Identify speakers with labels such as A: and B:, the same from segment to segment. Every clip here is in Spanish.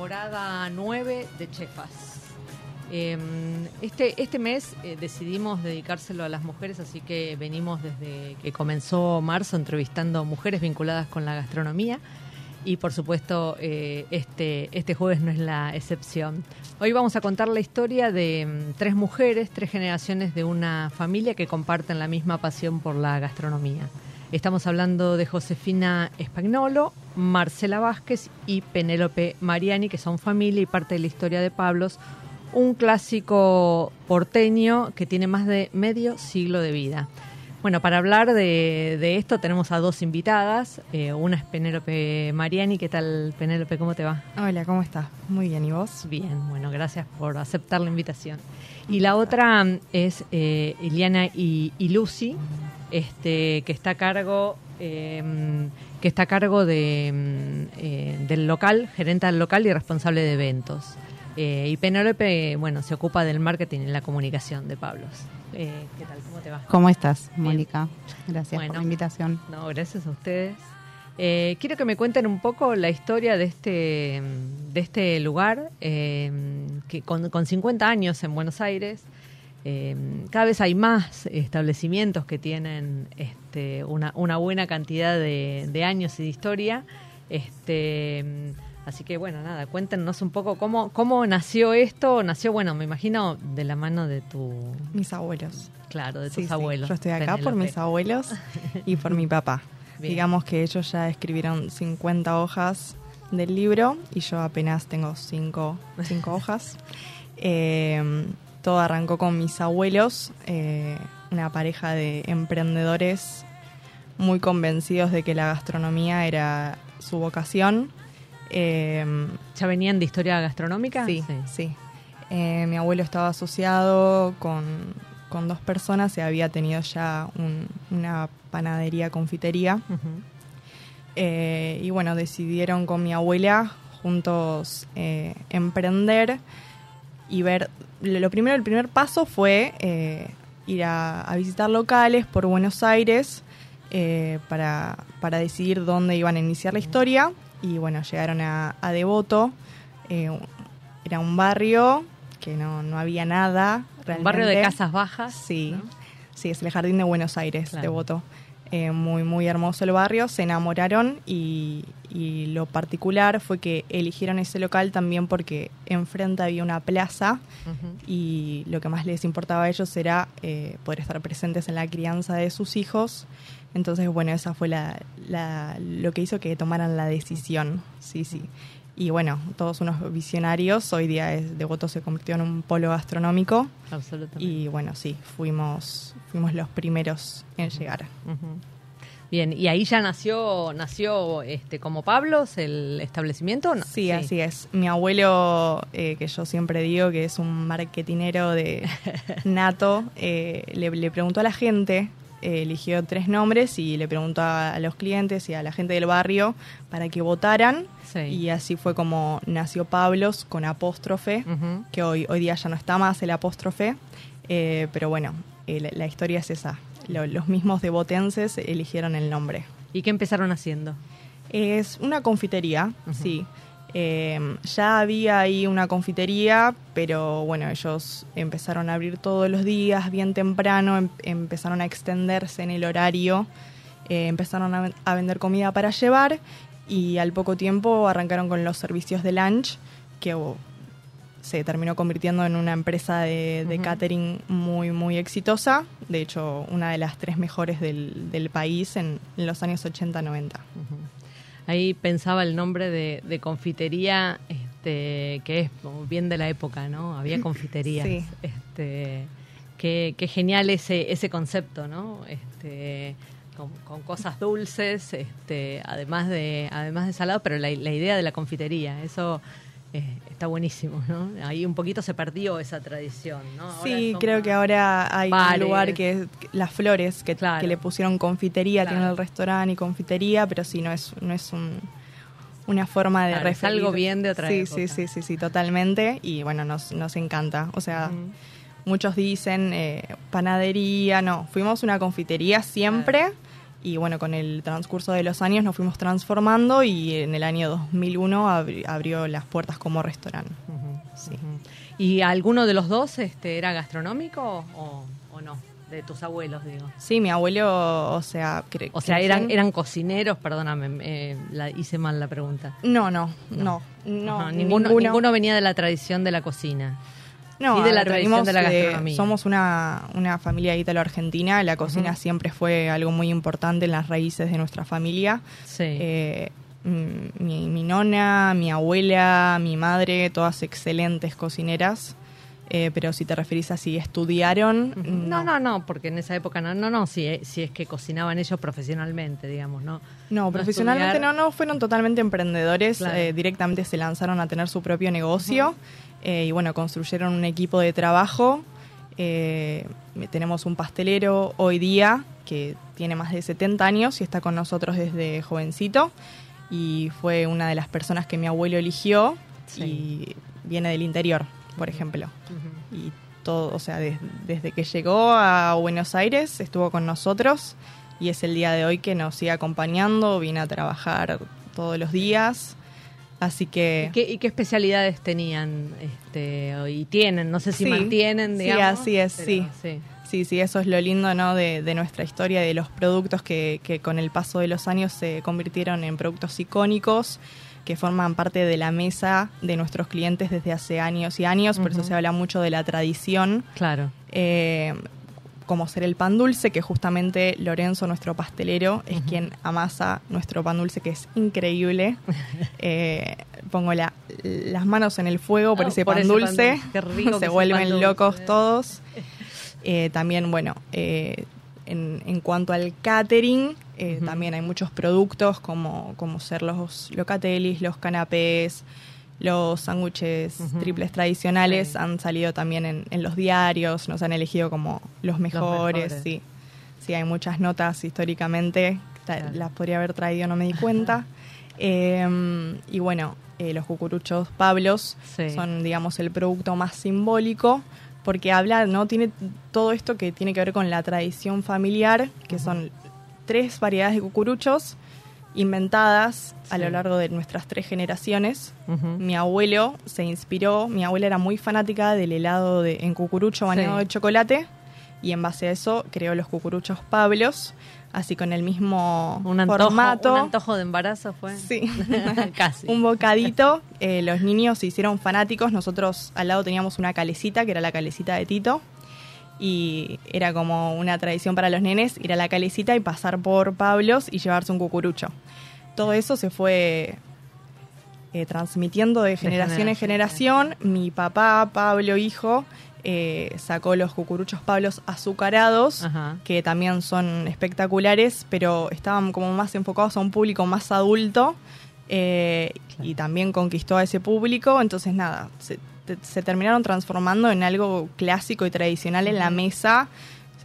A: Temporada 9 de Chefas. Eh, Este, este mes eh, decidimos dedicárselo a las mujeres, así que venimos desde que comenzó marzo entrevistando mujeres vinculadas con la gastronomía y por supuesto eh, este, este jueves no es la excepción. Hoy vamos a contar la historia de mm, tres mujeres, tres generaciones de una familia que comparten la misma pasión por la gastronomía. Estamos hablando de Josefina Espagnolo, Marcela Vázquez y Penélope Mariani, que son familia y parte de la historia de Pablos, un clásico porteño que tiene más de medio siglo de vida. Bueno, para hablar de, de esto tenemos a dos invitadas. Eh, una es Penélope Mariani. ¿Qué tal, Penélope? ¿Cómo te va?
B: Hola, ¿cómo estás? Muy bien, ¿y vos?
A: Bien, bueno, gracias por aceptar la invitación. Y la otra es eh, Iliana y, y Lucy, este, que está a cargo, eh, que está a cargo de, mm, eh, del local, gerente del local y responsable de eventos. Eh, y Penélope, bueno, se ocupa del marketing y la comunicación de Pablos. Eh, ¿Qué tal? ¿Cómo te va?
B: ¿Cómo estás. Mónica? Gracias
A: Bueno.
B: por la invitación.
A: No, gracias a ustedes. Quiero que me cuenten un poco la historia de este, de este lugar, que con, con 50 años en Buenos Aires. Eh, cada vez hay más establecimientos que tienen este, una, una buena cantidad de, de años y de historia. Este, así que bueno, nada, cuéntenos un poco cómo, cómo nació esto. Nació, bueno, me imagino de la mano de tu,
B: Mis abuelos.
A: claro, de tus
B: Sí, sí.
A: abuelos.
B: Yo estoy acá por mis abuelos y por mi papá.
A: Bien.
B: Digamos que ellos ya escribieron 50 hojas del libro y yo apenas tengo 5 hojas. Eh, todo arrancó con mis abuelos, eh, una pareja de emprendedores muy convencidos de que la gastronomía era su vocación. Eh,
A: ¿Ya venían de historia gastronómica?
B: Sí, sí. Eh, mi abuelo estaba asociado con, con dos personas y había tenido ya un- una panadería, confitería. Eh, y bueno, decidieron con mi abuela juntos emprender y ver. Lo primero, el primer paso fue eh, ir a, a visitar locales por Buenos Aires eh, para, para decidir dónde iban a iniciar la historia. Y bueno, llegaron a, a Devoto. eh, era un barrio que no, no había nada.
A: Un barrio de
B: realmente.
A: casas bajas.
B: Sí,
A: ¿no?
B: sí, es el Jardín de Buenos Aires,
A: Claro.
B: Devoto. Eh, muy, muy hermoso el barrio, se enamoraron y, y lo particular fue que eligieron ese local también porque enfrente había una plaza y lo que más les importaba a ellos era eh, poder estar presentes en la crianza de sus hijos. Entonces, bueno, esa fue la, la- lo que hizo que tomaran la decisión. Sí, sí. Y bueno, todos unos visionarios. Hoy día es, Devoto se convirtió en un polo gastronómico.
A: Absolutamente.
B: Y bueno, sí, fuimos, fuimos los primeros en llegar.
A: Bien, y ahí ya nació, nació este como Pablos el establecimiento, ¿o ¿no?
B: Sí, así es. Mi abuelo, eh, que yo siempre digo que es un marketinero de nato, eh, le, le preguntó a la gente, eh, eligió tres nombres y le preguntó a, los clientes y a la gente del barrio para que votaran.
A: Sí.
B: Y así fue como nació Pablos con apóstrofe, que hoy, hoy día ya no está más el apóstrofe. eh, pero bueno, eh, la, la historia es esa. Lo- los mismos devotenses eligieron el nombre.
A: ¿Y qué empezaron haciendo?
B: Es una confitería, sí. Eh, ya había ahí una confitería, pero bueno, ellos empezaron a abrir todos los días, bien temprano, em- empezaron a extenderse en el horario, eh, empezaron a, ven- a vender comida para llevar y al poco tiempo arrancaron con los servicios de lunch, que oh, se terminó convirtiendo en una empresa de, catering muy, muy exitosa, de hecho una de las tres mejores del, del país en, en los años 80-90.
A: Ahí pensaba el nombre de, de confitería, este, que es bien de la época, ¿no? Había confiterías.
B: Sí.
A: Este, qué, qué genial ese, ese concepto, ¿no? Este, con, con cosas dulces, este, además de, además de salado, pero la, la idea de la confitería, eso eh, está buenísimo, ¿no? Ahí un poquito se perdió esa tradición, ¿no? Ahora
B: Sí, creo que ahora hay
A: bares.
B: un lugar que es Las Flores, que,
A: Claro.
B: que le pusieron confitería,
A: Claro.
B: tiene el restaurante y confitería, pero sí, no es, no es un, una forma de
A: Claro, es algo bien de otra
B: sí,
A: época.
B: Sí, sí, sí, sí, totalmente. Y bueno, nos, nos encanta. O sea, muchos dicen eh, panadería, no, fuimos una confitería siempre. Y bueno, con el transcurso de los años nos fuimos transformando y en el año 2001 abri- abrió las puertas como restaurante. Sí.
A: ¿Y alguno de los dos este, era gastronómico o, o no? De tus abuelos, digo.
B: Sí, mi abuelo, o sea,
A: O sea, eran, eran cocineros, perdóname, eh, la, hice mal la pregunta.
B: No, no, no, no,
A: Ajá, ninguno,
B: ninguno.
A: ninguno venía de la tradición de la cocina.
B: No,
A: de la tradición de la gastronomía.
B: somos una, una familia ítalo-argentina, la cocina siempre fue algo muy importante en las raíces de nuestra familia.
A: Sí.
B: Eh, mi, mi nona, mi abuela, mi madre, todas excelentes cocineras. Eh, pero si te referís a si estudiaron,
A: no, no, no, porque en esa época no, no, no, si, si es que cocinaban ellos profesionalmente, digamos, ¿no?
B: No, profesionalmente
A: estudiar.
B: no, no, fueron totalmente emprendedores,
A: Claro.
B: eh, directamente se lanzaron a tener su propio negocio eh, y bueno, construyeron un equipo de trabajo. Tenemos un pastelero hoy día que tiene más de 70 años y está con nosotros desde jovencito y fue una de las personas que mi abuelo eligió
A: Sí.
B: y viene del interior, por ejemplo.
A: Ujú.
B: Y todo, o sea, des- desde que llegó a Buenos Aires estuvo con nosotros y es el día de hoy que nos sigue acompañando, viene a trabajar todos los días. Así que
A: ¿Y qué, y qué especialidades tenían este, y tienen? No sé si
B: Sí.
A: mantienen,
B: Sí,
A: digamos.
B: así es, sí.
A: sí.
B: sí, sí, eso es lo lindo ¿no? de, de nuestra historia, de los productos que, que con el paso de los años se convirtieron en productos icónicos que forman parte de la mesa de nuestros clientes desde hace años y años, por eso se habla mucho de la tradición.
A: Claro.
B: eh, como ser el pan dulce, que justamente Lorenzo, nuestro pastelero, es quien amasa nuestro pan dulce, que es increíble. Eh, pongo la- las manos en el fuego por
A: Oh,
B: ese
A: por
B: pan
A: ese pan
B: dulce.
A: dulce. Qué rico que
B: Se vuelven
A: pan
B: locos todos. Eh, también, bueno, eh, en, en cuanto al catering, eh, también hay muchos productos como, como ser los locatelis, los canapés, los sándwiches triples tradicionales
A: Sí.
B: han salido también en, en los diarios, nos han elegido como los mejores,
A: mejores.
B: sí. Sí, hay muchas notas históricamente,
A: Claro.
B: las podría haber traído, no me di cuenta. Eh, y bueno, eh, los cucuruchos Pablos
A: Sí.
B: son, digamos, el producto más simbólico porque habla, ¿no? Tiene todo esto que tiene que ver con la tradición familiar, que son tres variedades de cucuruchos inventadas a lo largo de nuestras tres generaciones. Mi abuelo se inspiró, mi abuela era muy fanática del helado de, en cucurucho bañado
A: Sí.
B: de chocolate y en base a eso creó los cucuruchos Pablos, así con el mismo
A: Un antojo,
B: formato.
A: un antojo de embarazo fue.
B: Sí.
A: Casi.
B: un bocadito. Eh, los niños se hicieron fanáticos. Nosotros al lado teníamos una calecita, que era la calecita de Tito. Y era como una tradición para los nenes ir a la calecita y pasar por Pablos y llevarse un cucurucho. Todo eso se fue eh, transmitiendo de generación en
A: generación,
B: generación. Mi papá, Pablo, hijo, eh, sacó los cucuruchos Pablos azucarados
A: Ajá.
B: que también son espectaculares, pero estaban como más enfocados a un público más adulto eh,
A: Claro.
B: y también conquistó a ese público, entonces nada, se, te- se terminaron transformando en algo clásico y tradicional en la mesa,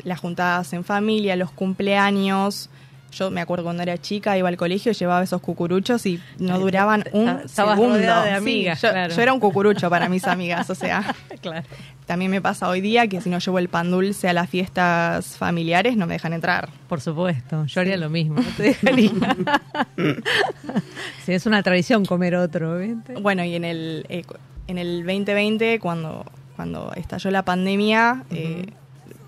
B: las juntadas en familia, los cumpleaños. Yo me acuerdo cuando era chica, iba al colegio, llevaba esos cucuruchos y no duraban un
A: estabas
B: segundo.
A: de
B: Sí,
A: amigas,
B: yo,
A: claro.
B: yo era un cucurucho para mis amigas, o sea,
A: Claro.
B: También me pasa hoy día que si no llevo el pan dulce a las fiestas familiares no me dejan entrar.
A: Por supuesto, yo haría lo mismo, no te dejaría. sí, es una tradición comer otro, ¿viste?
B: Bueno, y en el, eh, en el 2020, cuando, cuando estalló la pandemia, eh,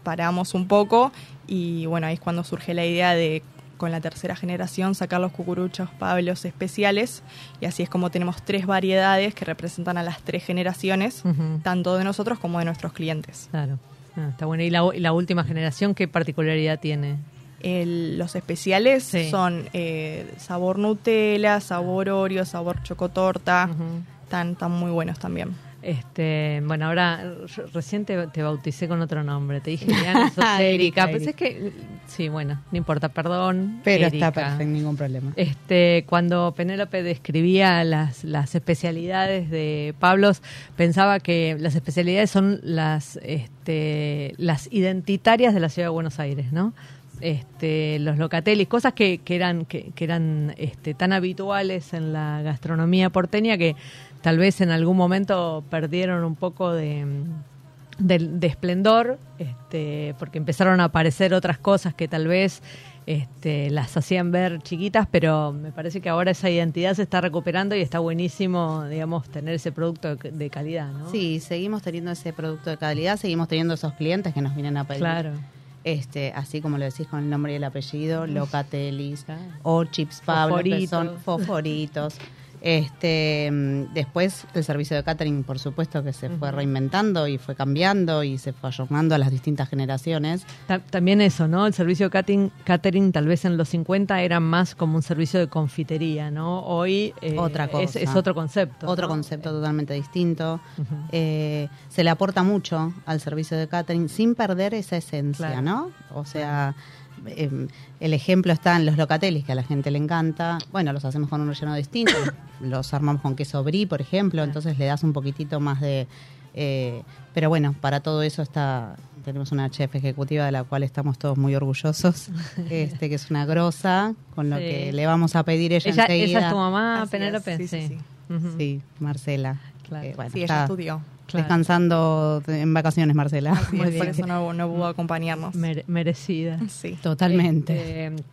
B: paramos un poco y bueno, ahí es cuando surge la idea de con la tercera generación sacar los cucuruchos pablos especiales y así es como tenemos tres variedades que representan a las tres generaciones, tanto de nosotros como de nuestros clientes.
A: Claro. Ah, está bueno. ¿Y la, última generación qué particularidad tiene?
B: El- los especiales
A: Sí.
B: son eh, sabor Nutella, sabor Oreo, sabor chocotorta,
A: Ujú.
B: están, están muy buenos también.
A: Este, bueno, ahora recién te, te bauticé con otro nombre. Te dije Diana Esotérica.
C: Erika,
A: Pensé que. Sí, bueno, no importa, perdón.
C: Pero
A: Erika.
C: está perfecto, ningún problema.
A: Este, cuando Penélope describía las, las especialidades de Pablos, pensaba que las especialidades son las, este, las identitarias de la ciudad de Buenos Aires, ¿no? Este, los locatelis, cosas que, que eran, que, que eran este, tan habituales en la gastronomía porteña que tal vez en algún momento perdieron un poco de, de, de esplendor, este, porque empezaron a aparecer otras cosas que tal vez este, las hacían ver chiquitas, pero me parece que ahora esa identidad se está recuperando y está buenísimo, digamos, tener ese producto de, calidad, ¿no?
C: Sí, seguimos teniendo ese producto de calidad, seguimos teniendo esos clientes que nos vienen a pedir.
A: claro.
C: Este, así como lo decís con el nombre y el apellido, Locatelis
A: Claro.
C: o Chips Pablo, que son
A: Fosforitos.
C: Este, mm, después el servicio de catering, por supuesto, que se fue reinventando y fue cambiando y se fue ayornando a las distintas generaciones.
A: Ta- También eso, ¿no? El servicio catering, catering tal vez en los 50 era más como un servicio de confitería, ¿no? Hoy eh,
C: Otra
A: es,
C: cosa.
A: es otro concepto.
C: Otro
A: ¿no?
C: concepto totalmente distinto. Eh, se le aporta mucho al servicio de catering sin perder esa esencia,
A: Claro.
C: ¿no? O sea, eh, el ejemplo está en los locatelis, que a la gente le encanta. Bueno, los hacemos con un relleno distinto. los armamos con queso brie, por ejemplo, entonces le das un poquitito más de... eh, pero bueno, para todo eso está tenemos una chef ejecutiva de la cual estamos todos muy orgullosos, este que es una grosa, con lo
A: Sí.
C: que le vamos a pedir ella,
A: Ella,
C: enseguida.
A: esa es tu mamá, Penélope.
B: sí, sí, sí.
C: Sí, Marcela.
A: Claro.
C: Eh, bueno,
B: Sí, ella
C: está
B: estudió.
A: Claro.
C: descansando en vacaciones, Marcela.
B: Así
A: Muy
B: es, por
A: bien.
B: eso no, no pudo acompañarnos.
A: Mere- merecida.
B: Sí.
C: Totalmente.
A: Este,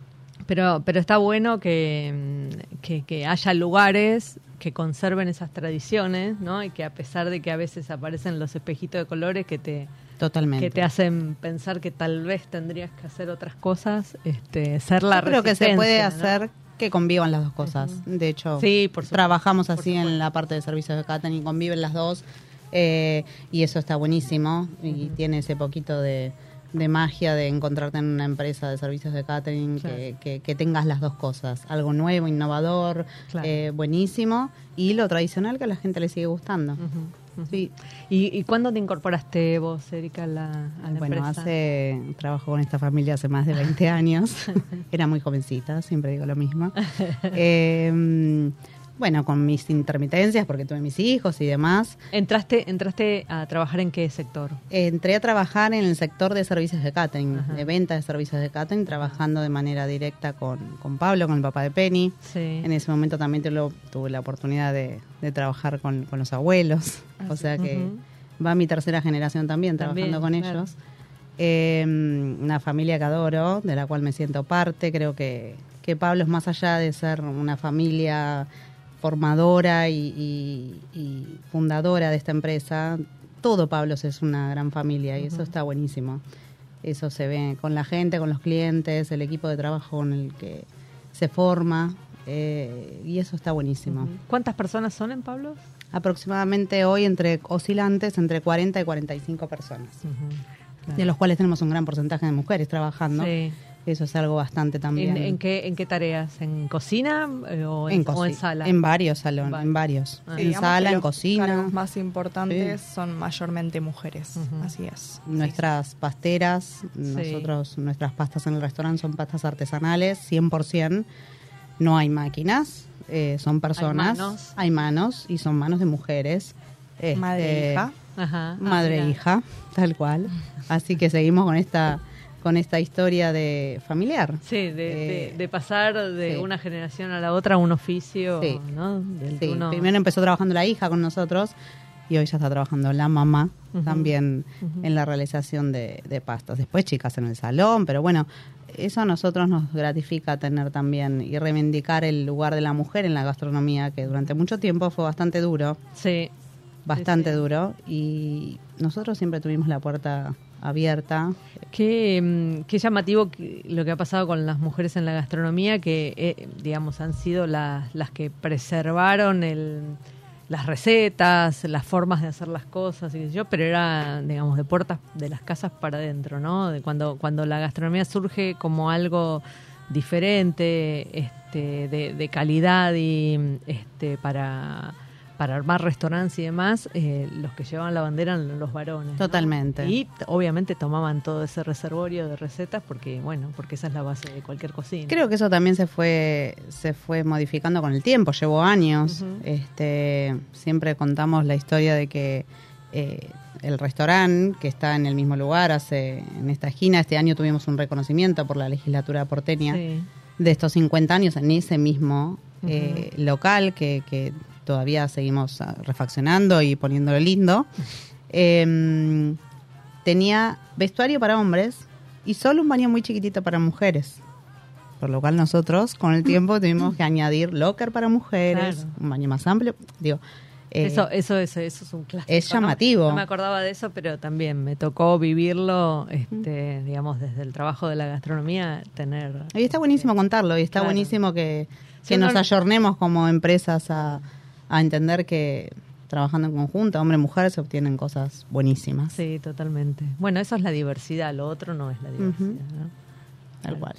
A: pero, pero está bueno que, que, que haya lugares que conserven esas tradiciones, ¿no? Y que a pesar de que a veces aparecen los espejitos de colores que te,
C: Totalmente.
A: que te hacen pensar que tal vez tendrías que hacer otras cosas, este, ser la
C: Yo creo que se puede hacer que convivan las dos cosas. De hecho,
A: Sí, por supuesto.
C: trabajamos así en la parte de servicios de catering, conviven las dos eh, y eso está buenísimo y tiene ese poquito de, de magia de encontrarte en una empresa de servicios de catering
A: Claro.
C: que, que- que tengas las dos cosas, algo nuevo, innovador,
A: Claro.
C: eh, buenísimo y lo tradicional que a la gente le sigue gustando. Sí.
A: ¿Y, ¿Y cuándo te incorporaste vos, Erika, a la, a la
C: Bueno,
A: empresa?
C: hace trabajo con esta familia hace más de 20 años. Era muy jovencita, siempre digo lo mismo. Eh, bueno, con mis intermitencias, porque tuve mis hijos y demás,
A: ¿Entraste, ¿Entraste a trabajar en qué sector?
C: entré a trabajar en el sector de servicios de catering,
A: Ajá.
C: de venta de servicios de catering, trabajando de manera directa con, con Pablo, con el papá de Penny.
A: Sí.
C: En ese momento también tuve, tuve la oportunidad de, de trabajar con, con los abuelos, o sea que va mi tercera generación también,
A: También,
C: trabajando con
A: claro.
C: ellos. Eh, una familia que adoro, de la cual me siento parte. Creo que, que Pablo es más allá de ser una familia formadora y, y- y fundadora de esta empresa. Todo Pablo es una gran familia y eso está buenísimo. Eso se ve con la gente, con los clientes, el equipo de trabajo con el que se forma eh, y eso está buenísimo.
A: ¿Cuántas personas son en Pablo?
C: Aproximadamente hoy entre oscilantes entre 40 y 45 personas, de los cuales tenemos un gran porcentaje de mujeres trabajando.
A: Sí.
C: Eso es algo bastante también.
A: ¿En, en qué, ¿En qué tareas? ¿En cocina eh, o, en,
C: en,
A: o en
C: coci-
A: sala?
C: En varios salones,
A: Vale.
C: en varios.
A: Ah.
C: En
B: Digamos
C: sala, en
B: los
C: cocina.
B: cargos más importantes
C: Sí.
B: son mayormente mujeres. Así es.
C: Nuestras pasteras, nosotros, nuestras pastas en el restaurante son pastas artesanales, 100%. No hay máquinas, eh, son personas.
A: manos.
C: Hay manos y son manos de mujeres. Este,
B: Madre e hija.
A: Ajá. Ah,
C: Madre e hija, tal cual. Así que seguimos con esta con esta historia de familiar.
A: Sí, de, de-
C: Eh,
A: de pasar de
C: sí.
A: una generación a la otra un oficio,
C: Sí.
A: ¿no? Del que
C: Sí,
A: uno-
C: primero empezó trabajando la hija con nosotros y hoy ya está trabajando la mamá también en la realización de, de pastas. Después chicas en el salón, pero bueno, eso a nosotros nos gratifica tener también y reivindicar el lugar de la mujer en la gastronomía, que durante mucho tiempo fue bastante duro,
A: Sí.
C: bastante
A: sí.
C: duro, y nosotros siempre tuvimos la puerta abierta.
A: Qué, mm, llamativo lo que ha pasado con las mujeres en la gastronomía, que, eh, digamos, han sido las, que preservaron las recetas, las formas de hacer las cosas, y yo, pero era, digamos, de puertas de las casas para adentro, ¿no? De cuando, cuando la gastronomía surge como algo diferente, este, de, de calidad y este, para, para armar restaurantes y demás, eh, los que llevaban la bandera eran los varones. ¿no?
C: Totalmente.
A: Y obviamente tomaban todo ese reservorio de recetas porque, bueno, porque esa es la base de cualquier cocina.
C: Creo que eso también se fue se fue modificando con el tiempo, llevó años. Este siempre contamos la historia de que eh, el restaurante que está en el mismo lugar, hace en esta esquina, este año tuvimos un reconocimiento por la legislatura porteña
A: Sí.
C: de estos 50 años en ese mismo eh, local que, que todavía seguimos ah, refaccionando y poniéndolo lindo. Em, tenía vestuario para hombres y solo un baño muy chiquitito para mujeres. Por lo cual nosotros con el tiempo tuvimos que añadir locker para mujeres,
A: Claro.
C: un baño más amplio. Digo, eh,
A: eso, eso, eso, eso es un clásico.
C: es
A: ¿no?
C: llamativo.
A: No me acordaba de eso, pero también me tocó vivirlo, este, digamos, desde el trabajo de la gastronomía, tener...
C: Y está buenísimo contarlo y está
A: Claro.
C: buenísimo que, que nos ayornemos como empresas a, a entender que trabajando en conjunto, hombre y mujer, se obtienen cosas buenísimas.
A: Sí, totalmente. Bueno, eso es la diversidad, lo otro no es la diversidad. ¿no?
C: Tal cual.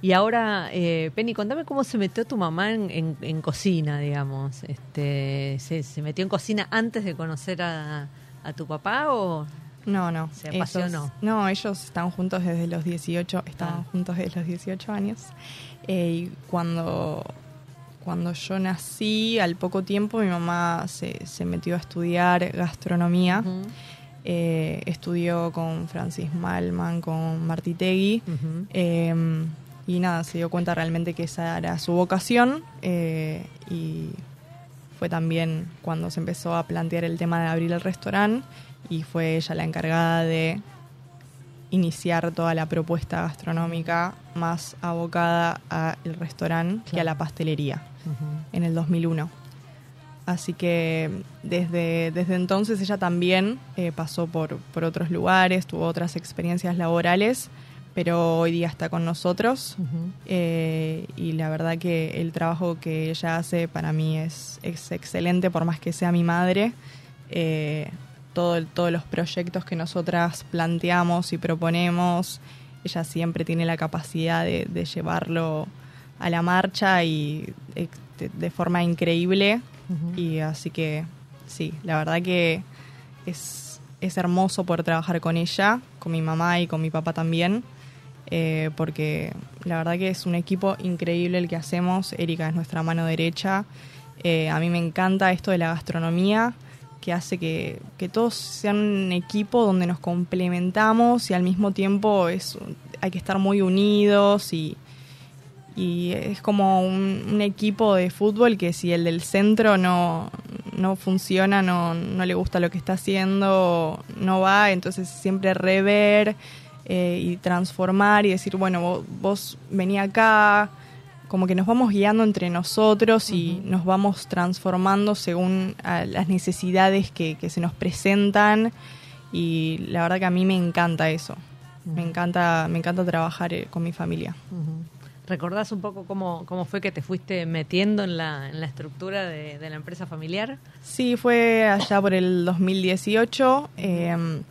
A: Y ahora, eh, Penny, contame cómo se metió tu mamá en, en- en cocina, digamos. Este, ¿se, se metió en cocina antes de conocer a, a tu papá o...?
B: No, no.
A: Se
B: Ellos-
A: apasionó.
B: no, ellos están juntos desde los 18, estaban
A: Ah.
B: juntos desde los 18 años. Eh, y cuando, cuando yo nací, al poco tiempo, mi mamá se, se metió a estudiar gastronomía. Eh, estudió con Francis Malman, con Martí Tegui. Eh, y nada, se dio cuenta realmente que esa era su vocación eh, y fue también cuando se empezó a plantear el tema de abrir el restaurante y fue ella la encargada de iniciar toda la propuesta gastronómica más abocada al restaurante que a
A: Claro.
B: la pastelería En el 2001. Así que desde, desde entonces ella también eh, pasó por, por otros lugares, tuvo otras experiencias laborales, pero hoy día está con nosotros eh, y la verdad que el trabajo que ella hace para mí es, es excelente, por más que sea mi madre. Eh, todo, todos los proyectos que nosotras planteamos y proponemos, ella siempre tiene la capacidad de, de llevarlo a la marcha y eh, de, de forma increíble. Y así que sí, la verdad que es, es hermoso poder trabajar con ella, con mi mamá y con mi papá también, eh, porque la verdad que es un equipo increíble el que hacemos. Erika es nuestra mano derecha. Eh, a mí me encanta esto de la gastronomía, que hace que, que todos sean un equipo donde nos complementamos y al mismo tiempo es, hay que estar muy unidos y, y es como un, un equipo de fútbol que si el del centro no, no funciona, no, no le gusta lo que está haciendo, no va, entonces siempre rever eh, y transformar y decir, bueno, vos, vos vení acá, como que nos vamos guiando entre nosotros y nos vamos transformando según a las necesidades que, que se nos presentan y la verdad que a mí me encanta eso. Me encanta, me encanta trabajar eh, con mi familia.
A: ¿Recordás un poco cómo, cómo fue que te fuiste metiendo en la, en la estructura de, de la empresa familiar?
B: Sí, fue allá por el 2018. eh,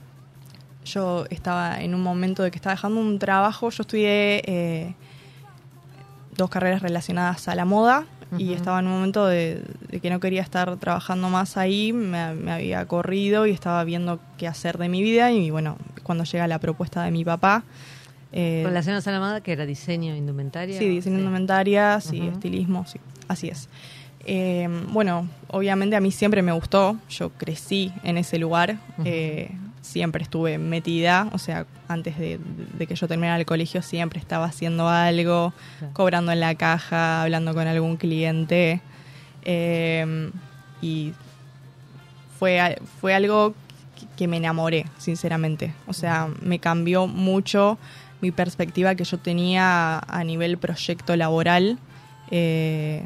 B: yo estaba en un momento de que estaba dejando un trabajo. Yo estudié eh, dos carreras relacionadas a la moda y estaba en un momento de, de que no quería estar trabajando más ahí. Me, me había corrido y estaba viendo qué hacer de mi vida. Y bueno, cuando llega la propuesta de mi papá. Eh,
A: a la moda, que era diseño, indumentaria.
B: Sí, diseño
A: Sí.
B: indumentaria, sí, estilismo, sí, así es. Eh, bueno, obviamente a mí siempre me gustó, yo crecí en ese lugar, eh, siempre estuve metida, o sea, antes de, de que yo terminara el colegio siempre estaba haciendo algo,
A: Claro.
B: cobrando en la caja, hablando con algún cliente, eh, y fue, fue algo que me enamoré, sinceramente. O sea, me cambió mucho mi perspectiva que yo tenía a nivel proyecto laboral. Eh,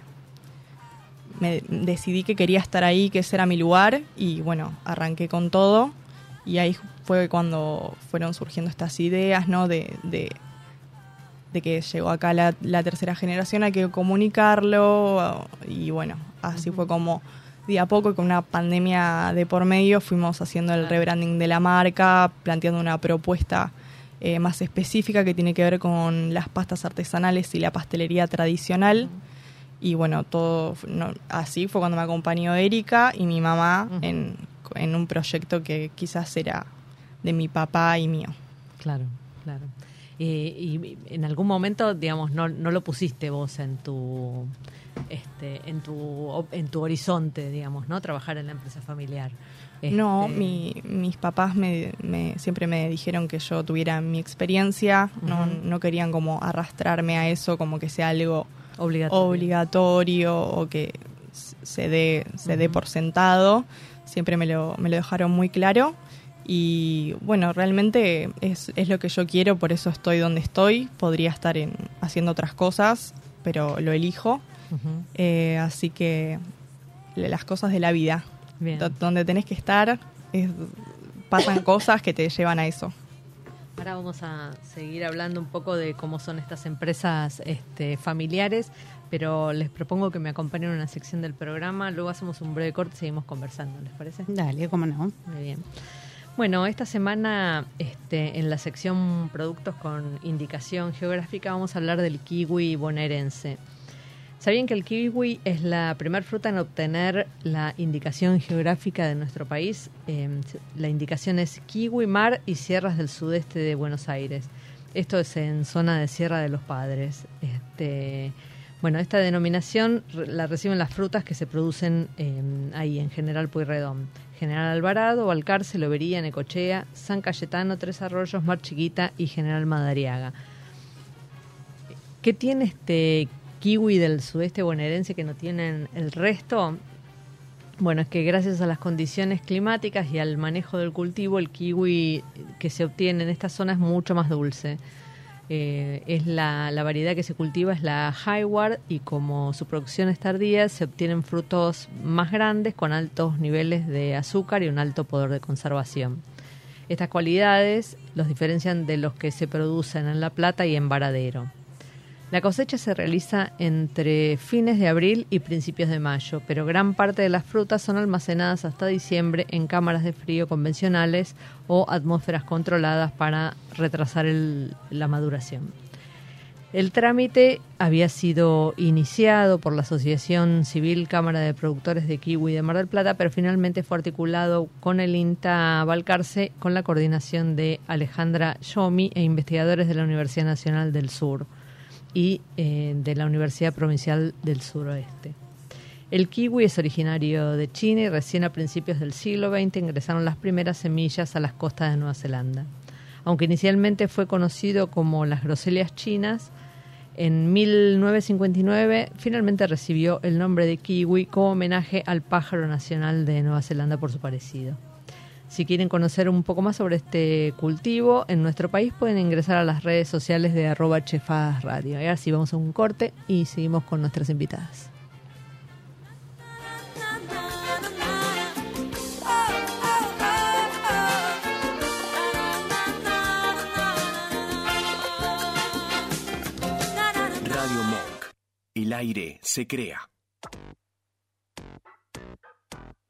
B: me decidí que quería estar ahí, que ese era mi lugar y bueno, arranqué con todo y ahí fue cuando fueron surgiendo estas ideas, ¿no? De, de, de que llegó acá la, la tercera generación, hay que comunicarlo y bueno, así fue como de a poco con una pandemia de por medio fuimos haciendo el rebranding de la marca, planteando una propuesta eh, más específica que tiene que ver con las pastas artesanales y la pastelería tradicional. Y bueno, todo no, así fue cuando me acompañó Erika y mi mamá en, en un proyecto que quizás era de mi papá y mío.
A: Claro, claro. Eh, y en algún momento, digamos, no, no lo pusiste vos en tu, este, en tu, en tu horizonte, digamos, ¿no? Trabajar en la empresa familiar.
B: No,
A: Este,
B: mi- mis papás me, me- siempre me dijeron que yo tuviera mi experiencia, no, no querían como arrastrarme a eso, como que sea algo
A: Obligatorio.
B: obligatorio o que se dé, se dé
A: Ujú.
B: por sentado. Siempre me lo, me lo dejaron muy claro. Y bueno, realmente es, es lo que yo quiero, por eso estoy donde estoy. Podría estar en, haciendo otras cosas, pero lo elijo.
A: Ujú.
B: Eh, así que las cosas de la vida,
A: Bien.
B: Do- donde tenés que estar, es- pasan cosas que te llevan a eso.
A: Ahora vamos a seguir hablando un poco de cómo son estas empresas este, familiares, pero les propongo que me acompañen en una sección del programa, luego hacemos un breve corte y seguimos conversando, ¿les parece?
C: Dale, cómo no.
A: Muy bien. Bueno, esta semana este, en la sección Productos con Indicación Geográfica vamos a hablar del kiwi bonaerense. ¿Sabían que el kiwi es la primera fruta en obtener la indicación geográfica de nuestro país? Eh, la indicación es kiwi, mar y sierras del sudeste de Buenos Aires. Esto es en zona de Sierra de los Padres. Este, bueno, esta denominación la reciben las frutas que se producen eh, ahí, en General Pueyrredón. General Alvarado, Balcarce, Lobería, Necochea, San Cayetano, Tres Arroyos, Mar Chiquita y General Madariaga. ¿Qué tiene este kiwi del sudeste bonaerense que no tienen el resto? Bueno, es que gracias a las condiciones climáticas y al manejo del cultivo, el kiwi que se obtiene en esta zona es mucho más dulce. Eh, es la, variedad que se cultiva es la Highward y como su producción es tardía, se obtienen frutos más grandes con altos niveles de azúcar y un alto poder de conservación. Estas cualidades los diferencian de los que se producen en La Plata y en Varadero. La cosecha se realiza entre fines de abril y principios de mayo, pero gran parte de las frutas son almacenadas hasta diciembre en cámaras de frío convencionales o atmósferas controladas para retrasar la maduración. El trámite había sido iniciado por la Asociación Civil Cámara de Productores de Kiwi de Mar del Plata, pero finalmente fue articulado con el INTA Balcarce con la coordinación de Alejandra Yomi e investigadores de la Universidad Nacional del Sur y eh, de la Universidad Provincial del Suroeste. El kiwi es originario de China y recién a principios del siglo XX ingresaron las primeras semillas a las costas de Nueva Zelanda. Aunque inicialmente fue conocido como las groselias chinas, en 1959 finalmente recibió el nombre de kiwi como homenaje al pájaro nacional de Nueva Zelanda por su parecido. Si quieren conocer un poco más sobre este cultivo en nuestro país, pueden ingresar a las redes sociales de arroba chefadas radio. Y ahora sí vamos a un corte y seguimos con nuestras invitadas.
D: Radio Monk. El aire se crea.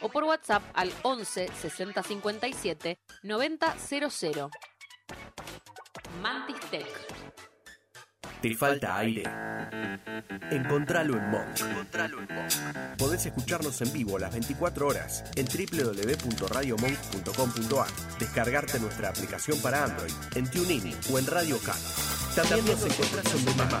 E: o por WhatsApp al 11 60 57 90 00. Mantis Tech.
D: ¿Te falta aire? Encontralo en Monk. Podés escucharnos en vivo las 24 horas en www.radiomonk.com.ar. Descargarte nuestra aplicación para Android en TuneIn o en Radio Cat. También nos encontrás en Mamá,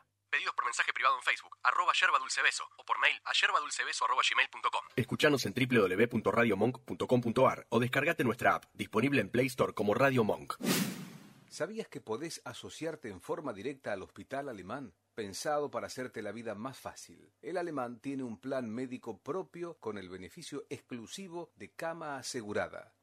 D: Pedidos por mensaje privado en Facebook, arroba yerba dulce beso, o por mail a yerbadulcebeso arroba gmail.com. Escuchanos en www.radiomonk.com.ar o descargate nuestra app, disponible en Play Store como Radio Monk.
F: ¿Sabías que podés asociarte en forma directa al Hospital Alemán? Pensado para hacerte la vida más fácil. El alemán tiene un plan médico propio con el beneficio exclusivo de cama asegurada,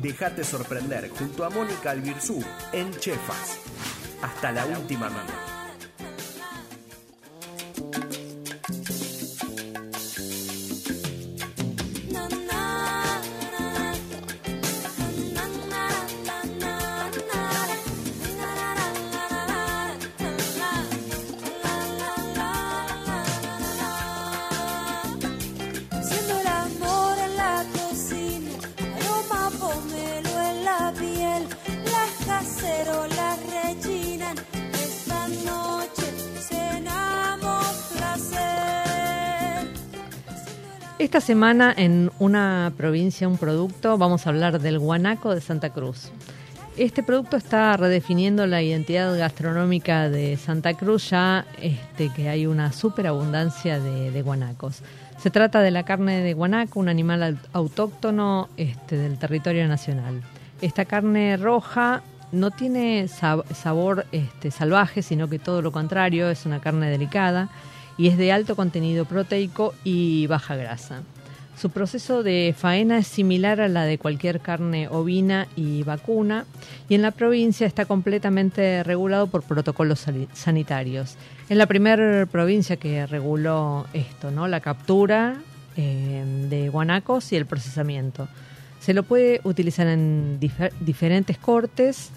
D: Déjate sorprender junto a Mónica Albirzú en Chefas. Hasta la última mano.
G: Esta
A: semana en una provincia, un producto, vamos a hablar del guanaco de Santa Cruz. Este producto está redefiniendo la identidad gastronómica de Santa Cruz, ya este, que hay una superabundancia de, de guanacos. Se trata de la carne de guanaco, un animal au- autóctono este, del territorio nacional. Esta carne roja no tiene sab- sabor este, salvaje, sino que todo lo contrario, es una carne delicada y es de alto contenido proteico y baja grasa. Su proceso de faena es similar a la de cualquier carne ovina y vacuna y en la provincia está completamente regulado por protocolos sanitarios. Es la primera provincia que reguló esto, ¿no? La captura eh, de guanacos y el procesamiento. Se lo puede utilizar en difer- diferentes cortes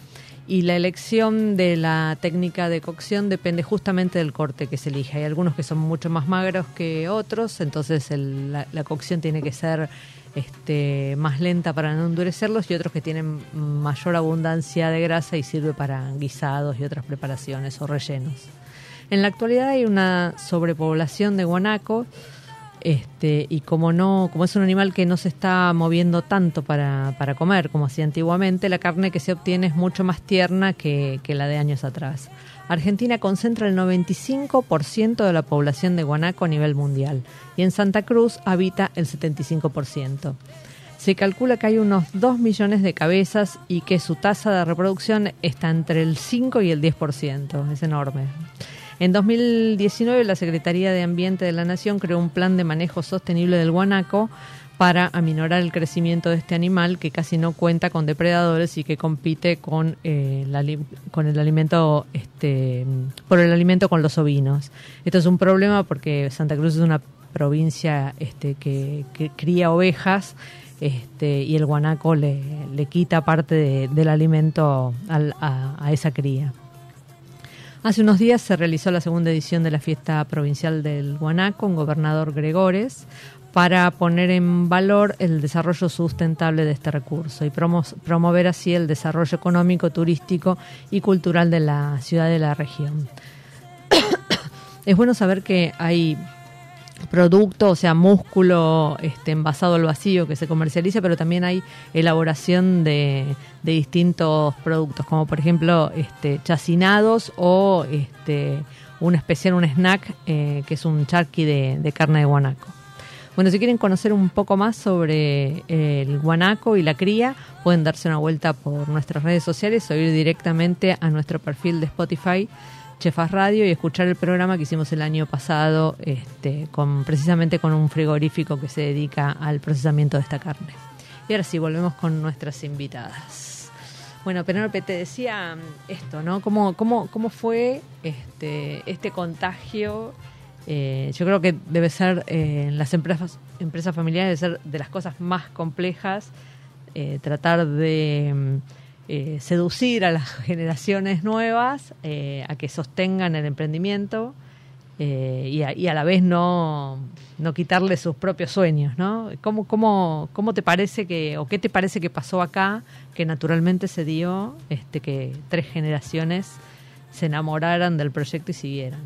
A: y la elección de la técnica de cocción depende justamente del corte que se elija. Hay algunos que son mucho más magros que otros, entonces el- la, la cocción tiene que ser este, más lenta para no endurecerlos y otros que tienen mayor abundancia de grasa y sirve para guisados y otras preparaciones o rellenos. En la actualidad hay una sobrepoblación de guanaco este, y como no, como es un animal que no se está moviendo tanto para, para comer como hacía antiguamente, la carne que se obtiene es mucho más tierna que, que la de años atrás. Argentina concentra el 95% de la población de guanaco a nivel mundial y en Santa Cruz habita el 75%. Se calcula que hay unos 2 millones de cabezas y que su tasa de reproducción está entre el 5 y el 10%. Es enorme. En 2019 la Secretaría de Ambiente de la Nación creó un plan de manejo sostenible del guanaco para aminorar el crecimiento de este animal que casi no cuenta con depredadores y que compite con, eh, el, alimento este, por el alimento con los ovinos. Esto es un problema porque Santa Cruz es una provincia este, que, cría ovejas este, y el guanaco le, quita parte de- del alimento al- a- a esa cría. Hace unos días se realizó la segunda edición de la fiesta provincial del Guanaco en Gobernador Gregores para poner en valor el desarrollo sustentable de este recurso y promo- promover así el desarrollo económico, turístico y cultural de la ciudad de la región. es bueno saber que hay producto, o sea, músculo este, envasado al vacío que se comercializa, pero también hay elaboración de, de distintos productos, como por ejemplo este, chacinados o, este, un especial, un snack, eh, que es un charqui de, carne de guanaco. Bueno, si quieren conocer un poco más sobre eh, el guanaco y la cría, pueden darse una vuelta por nuestras redes sociales o ir directamente a nuestro perfil de Spotify, Chefas Radio, y escuchar el programa que hicimos el año pasado, este, con, precisamente con un frigorífico que se dedica al procesamiento de esta carne. Y ahora sí, volvemos con nuestras invitadas. Bueno, Penélope, te decía mm, esto, ¿no? ¿Cómo, cómo, cómo fue este, este contagio? Eh, yo creo que debe ser eh, en las empresas, empresas familiares, debe ser de las cosas más complejas, eh, tratar de mm, eh, seducir a las generaciones nuevas eh, a que sostengan el emprendimiento eh, y, a, y a la vez no, no quitarle sus propios sueños, ¿no? ¿Cómo, cómo, ¿Cómo te parece que, o qué te parece que pasó acá, que naturalmente se dio este, que tres generaciones se enamoraran del proyecto y siguieran?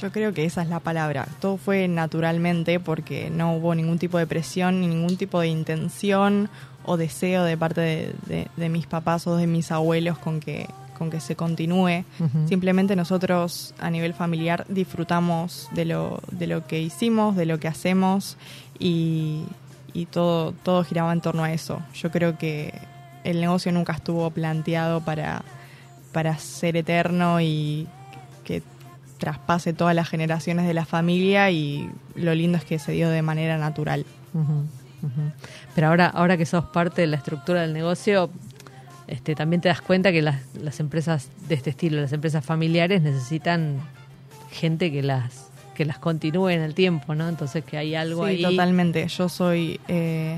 B: Yo creo que esa es la palabra. Todo fue naturalmente porque no hubo ningún tipo de presión ni ningún tipo de intención o deseo de parte de, de- de mis papás o de mis abuelos con que, con que se continúe. Simplemente nosotros a nivel familiar disfrutamos de lo, de lo que hicimos, de lo que hacemos y, y todo, todo giraba en torno a eso. Yo creo que el negocio nunca estuvo planteado para, para ser eterno y que traspase todas las generaciones de la familia y lo lindo es que se dio de manera natural.
A: Pero ahora, ahora que sos parte de la estructura del negocio, este, también te das cuenta que las, las empresas de este estilo, las empresas familiares, necesitan gente que las que las continúe en el tiempo, ¿no? Entonces que hay algo
B: Sí,
A: ahí.
B: totalmente. Yo soy eh,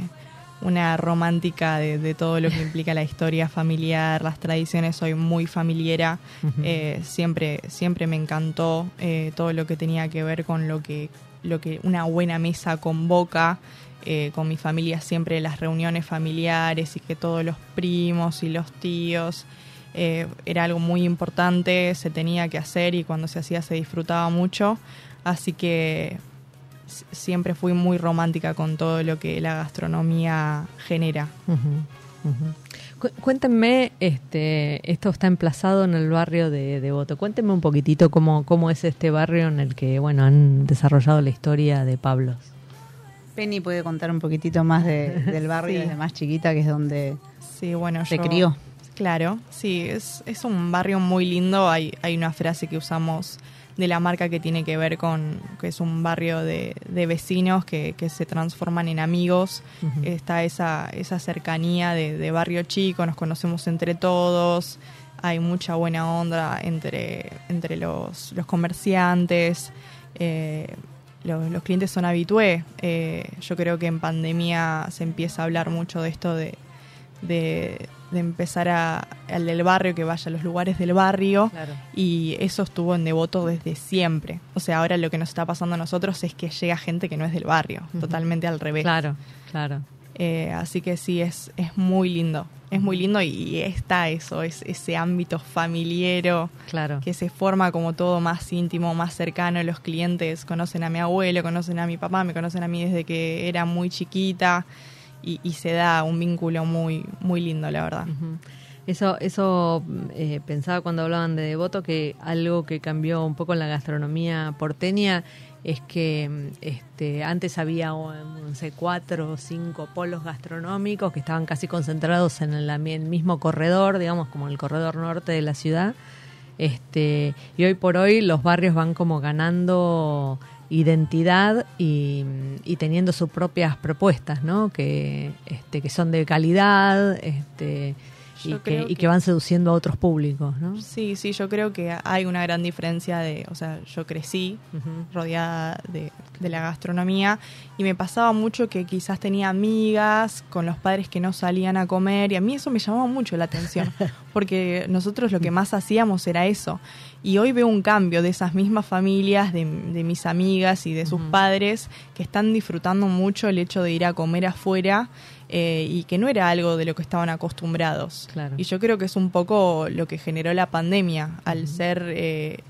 B: una romántica de, de todo lo que implica la historia familiar, las tradiciones. Soy muy familiera. Eh, siempre, siempre me encantó eh, todo lo que tenía que ver con lo que, lo que una buena mesa convoca. Eh, con mi familia siempre las reuniones familiares y que todos los primos y los tíos eh, era algo muy importante, se tenía que hacer y cuando se hacía se disfrutaba mucho. Así que siempre fui muy romántica con todo lo que la gastronomía genera.
A: Ujú. Cu- Cuéntenme, este, esto está emplazado en el barrio de Devoto. Cuéntenme un poquitito cómo, cómo es este barrio en el que, bueno, han desarrollado la historia de Pablos.
C: Penny puede contar un poquitito más de- del barrio
B: Sí.
C: desde más chiquita, que es donde
B: Sí, bueno,
C: se
B: yo-
C: crió.
B: Claro, sí, es, es un barrio muy lindo. Hay, hay una frase que usamos de la marca que tiene que ver con que es un barrio de, de vecinos que, que se transforman en amigos. Está esa, esa cercanía de, de barrio chico, nos conocemos entre todos. Hay mucha buena onda entre, entre los, los comerciantes. eh, los, los clientes son habitué. Eh, yo creo que en pandemia se empieza a hablar mucho de esto de, de, de empezar a, al del barrio, que vaya a los lugares del barrio.
A: Claro.
B: Y eso estuvo en Devoto desde siempre. O sea, ahora lo que nos está pasando a nosotros es que llega gente que no es del barrio, totalmente al revés.
A: Claro, claro.
B: Eh, así que sí, es, es muy lindo. Es muy lindo y está eso, es ese ámbito familiero
A: Claro.
B: que se forma como todo más íntimo, más cercano. Los clientes conocen a mi abuelo, conocen a mi papá, me conocen a mí desde que era muy chiquita y, y se da un vínculo muy, muy lindo, la verdad.
A: Eso, eso eh, pensaba cuando hablaban de Devoto que algo que cambió un poco en la gastronomía porteña es que mm, este, antes había no sé, cuatro o cinco polos gastronómicos que estaban casi concentrados en el, el mismo corredor, digamos como el corredor norte de la ciudad. Este, y hoy por hoy los barrios van como ganando identidad y, y teniendo sus propias propuestas, ¿no? Que, este, que son de calidad este, y, que,
B: creo
A: y que
B: que-
A: van seduciendo a otros públicos, ¿no?
B: Sí, sí, yo creo que hay una gran diferencia de, o sea, yo crecí rodeada de, de la gastronomía y me pasaba mucho que quizás tenía amigas con los padres que no salían a comer y a mí eso me llamaba mucho la atención porque nosotros lo que más hacíamos era eso. Y hoy veo un cambio de esas mismas familias, de, de mis amigas y de sus padres que están disfrutando mucho el hecho de ir a comer afuera eh, y que no era algo de lo que estaban acostumbrados.
A: Claro.
B: Y yo creo que es un poco lo que generó la pandemia, al ser eh,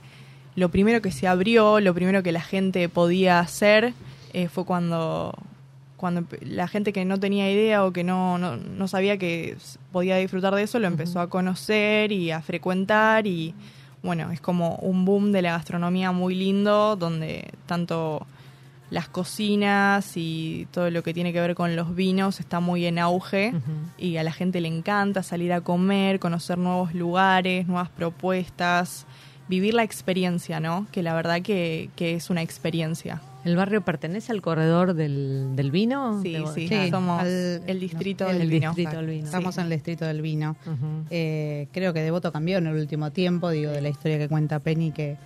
B: lo primero que se abrió, lo primero que la gente podía hacer, eh, fue cuando, cuando la gente que no tenía idea o que no, no, no sabía que podía disfrutar de eso, lo empezó a conocer y a frecuentar y bueno, es como un boom de la gastronomía muy lindo, donde tanto las cocinas y todo lo que tiene que ver con los vinos está muy en auge y a la gente le encanta salir a comer, conocer nuevos lugares, nuevas propuestas, vivir la experiencia, ¿no? Que la verdad que, que es una experiencia.
A: ¿El barrio pertenece al corredor del, del vino?
B: Sí,
A: De-
B: sí,
C: Sí,
B: somos
C: al-
B: el distrito
C: el
B: del vino.
A: distrito del vino.
C: Estamos en el distrito del vino. Eh, creo que Devoto cambió en el último tiempo, digo, de la historia que cuenta Penny que,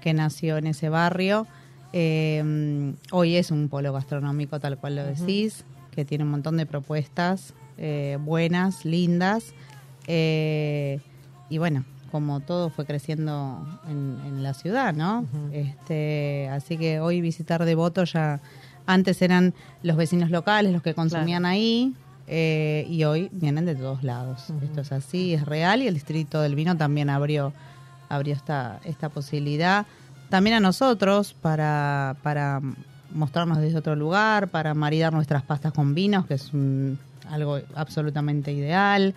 C: que nació en ese barrio. Eh, hoy es un polo gastronómico, tal cual lo decís, que tiene un montón de propuestas eh, buenas, lindas. Eh, y bueno, como todo fue creciendo en, en la ciudad, ¿no? este, así que hoy visitar Devoto ya... Antes eran los vecinos locales los que consumían ahí, eh, y hoy vienen de todos lados. Esto es así, es real y el Distrito del Vino también abrió, abrió esta, esta posibilidad. También a nosotros para, para mostrarnos desde otro lugar, para maridar nuestras pastas con vinos, que es un- algo absolutamente ideal.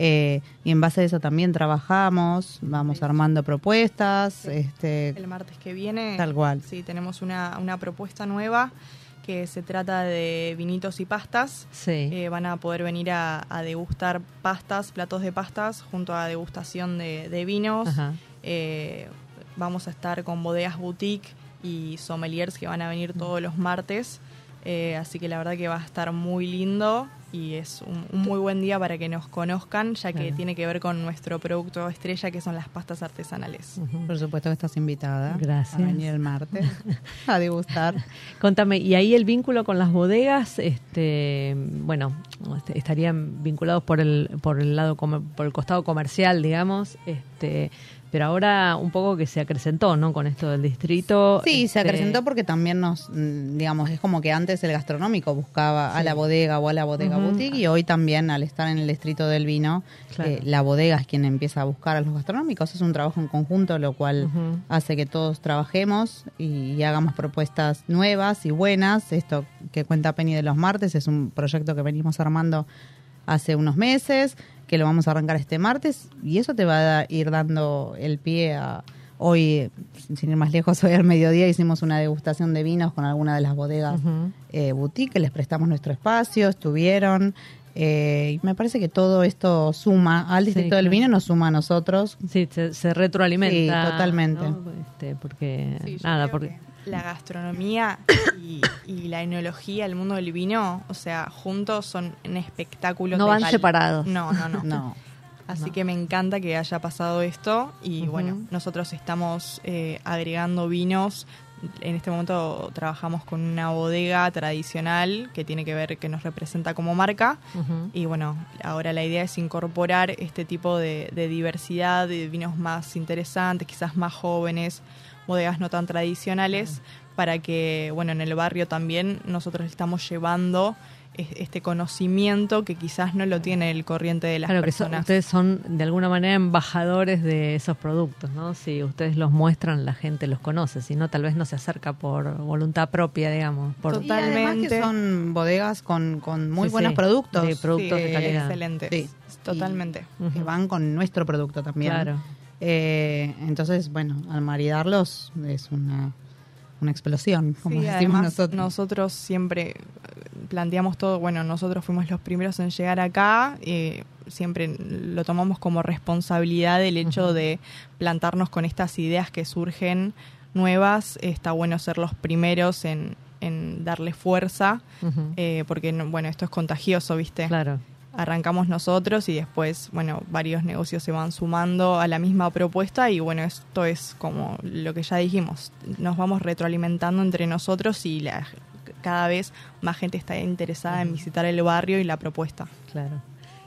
C: Eh, y en base a eso también trabajamos, vamos armando propuestas. Este,
B: El martes que viene.
C: Tal cual.
B: Sí, tenemos una, una propuesta nueva que se trata de vinitos y pastas.
A: Sí.
B: Eh, van a poder venir a, a degustar pastas, platos de pastas, junto a degustación de, de vinos.
A: Ajá.
B: Eh, vamos a estar con bodegas boutique y sommeliers que van a venir todos los martes. Eh, así que la verdad que va a estar muy lindo y es un, un muy buen día para que nos conozcan, ya que
A: Claro.
B: tiene que ver con nuestro producto estrella, que son las pastas artesanales.
C: Por supuesto que estás invitada
A: Gracias.
C: a venir el martes a degustar.
A: Contame, y ahí el vínculo con las bodegas, este, bueno, este, estarían vinculados por el por el lado por el costado comercial, digamos, este, pero ahora un poco que se acrecentó, ¿no? Con esto del distrito.
C: Sí, se
A: este,
C: acrecentó porque también nos, digamos, es como que antes el gastronómico buscaba a la bodega o a la bodega boutique y hoy también al estar en el distrito del vino,
A: Claro.
C: eh, la bodega es quien empieza a buscar a los gastronómicos. Es un trabajo en conjunto, lo cual hace que todos trabajemos y, y hagamos propuestas nuevas y buenas. Esto que cuenta Penny de los martes es un proyecto que venimos armando hace unos meses, que lo vamos a arrancar este martes y eso te va a ir dando el pie a... Hoy, sin ir más lejos, hoy al mediodía hicimos una degustación de vinos con alguna de las bodegas
A: Ujú.
C: eh, boutique, que les prestamos nuestro espacio, estuvieron. eh, y me parece que todo esto suma al Distrito del. Vino, nos suma a nosotros.
A: Sí, se, se retroalimenta.
C: Sí, totalmente.
A: ¿no? Este, porque,
B: Sí,
A: nada, porque...
B: que la gastronomía y, y la enología, el mundo del vino, o sea, juntos son un espectáculo.
A: No van separados.
B: No, no, no.
C: No.
B: Así
A: No.
B: que me encanta que haya pasado esto y bueno, nosotros estamos eh, agregando vinos. En este momento trabajamos con una bodega tradicional que tiene que ver, que nos representa como marca. Y bueno, ahora la idea es incorporar este tipo de, de diversidad, de vinos más interesantes, quizás más jóvenes, bodegas no tan tradicionales, para que, bueno, en el barrio también nosotros estamos llevando es- este conocimiento que quizás no lo tiene el corriente de las
A: Claro que son-
B: personas.
A: ustedes son de alguna manera embajadores de esos productos, ¿no? Si ustedes los muestran, la gente los conoce, si no, tal vez no se acerca por voluntad propia, digamos. Por,
C: Y además que
B: Totalmente.
C: son bodegas con, con muy
A: Sí,
C: buenos
A: sí,
C: productos.
A: de productos de calidad.
B: Excelente,
C: Sí.
B: totalmente.
C: y que van con nuestro producto también.
A: Claro.
C: Eh, entonces, bueno, al maridarlos es una, una explosión, como
B: Sí,
C: decimos nosotros.
B: nosotros siempre eh, planteamos todo, bueno, nosotros fuimos los primeros en llegar acá, eh, siempre lo tomamos como responsabilidad el hecho de plantarnos con estas ideas que surgen nuevas, está bueno ser los primeros en, en darle fuerza, eh, porque, no- bueno, esto es contagioso, ¿viste?
A: Claro.
B: Arrancamos nosotros y después, bueno, varios negocios se van sumando a la misma propuesta y bueno, esto es como lo que ya dijimos, nos vamos retroalimentando entre nosotros y la, cada vez más gente está interesada en visitar el barrio y la propuesta.
A: Claro.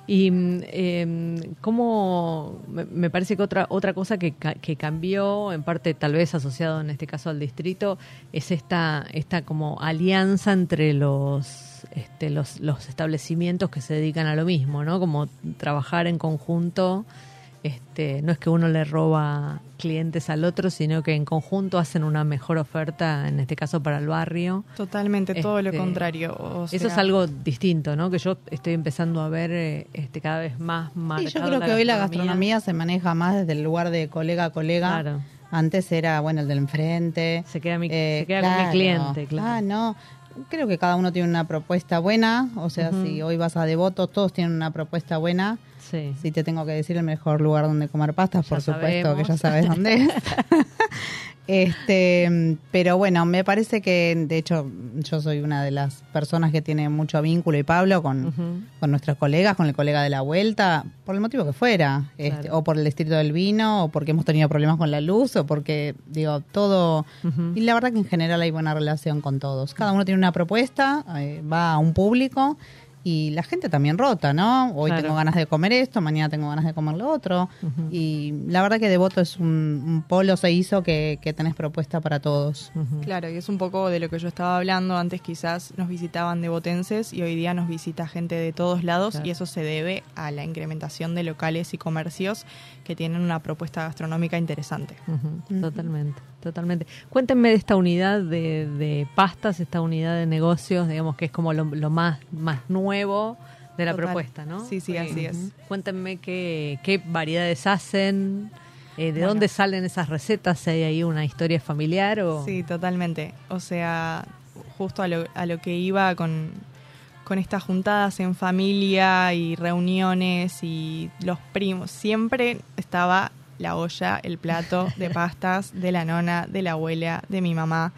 A: Y eh, cómo me, parece que otra otra cosa que, que cambió, en parte tal vez asociado en este caso al distrito, es esta esta como alianza entre los este, los, los establecimientos que se dedican a lo mismo, ¿no? Como trabajar en conjunto este, no es que uno le roba clientes al otro, sino que en conjunto hacen una mejor oferta, en este caso para el barrio.
B: Totalmente, todo lo
A: Este,
B: contrario. o
A: Eso es algo distinto, ¿no? Que yo estoy empezando a ver eh, este, cada vez más
C: Sí,
A: marcado.
C: yo creo que hoy la gastronomía se maneja más desde el lugar de colega a colega.
A: Claro.
C: Antes era, bueno, el del enfrente.
A: Se queda, mi,
C: Eh,
A: se queda con mi cliente, claro.
C: Ah, no. Creo que cada uno tiene una propuesta buena. O sea, si hoy vas a Devotos, todos tienen una propuesta buena.
A: Sí.
C: Si te tengo que decir el mejor lugar donde comer pastas,
A: Ya
C: por supuesto
A: sabemos.
C: que ya sabes dónde es. Este, pero bueno, me parece que, de hecho, yo soy una de las personas que tiene mucho vínculo y Pablo con, con nuestros colegas, con el colega de la vuelta, por el motivo que fuera, este, o por el distrito del vino, o porque hemos tenido problemas con la luz, o porque, digo, todo. Y la verdad que en general hay buena relación con todos. Cada uno tiene una propuesta, eh, va a un público. Y la gente también rota, ¿no? Hoy
A: Claro.
C: tengo ganas de comer esto, mañana tengo ganas de comer lo otro. Y la verdad que Devoto es un, un polo se hizo que, que tenés propuesta para todos.
A: Ujú.
B: Claro, y es un poco de lo que yo estaba hablando. Antes quizás nos visitaban devotenses y hoy día nos visita gente de todos lados
A: Claro.
B: y eso se debe a la incrementación de locales y comercios que tienen una propuesta gastronómica interesante.
A: Totalmente, totalmente. Cuéntenme de esta unidad de, de pastas, esta unidad de negocios, digamos que es como lo, lo más, más nuevo de la
B: Total.
A: propuesta, ¿no?
B: Sí, sí, así es.
A: Cuéntenme qué, qué variedades hacen, eh, de
B: Bueno.
A: dónde salen esas recetas, si hay ahí una historia familiar o...
B: Sí, totalmente. O sea, justo a lo, a lo que iba con, con estas juntadas en familia y reuniones y los primos, siempre estaba la olla, el plato de pastas de la nona, de la abuela, de mi mamá.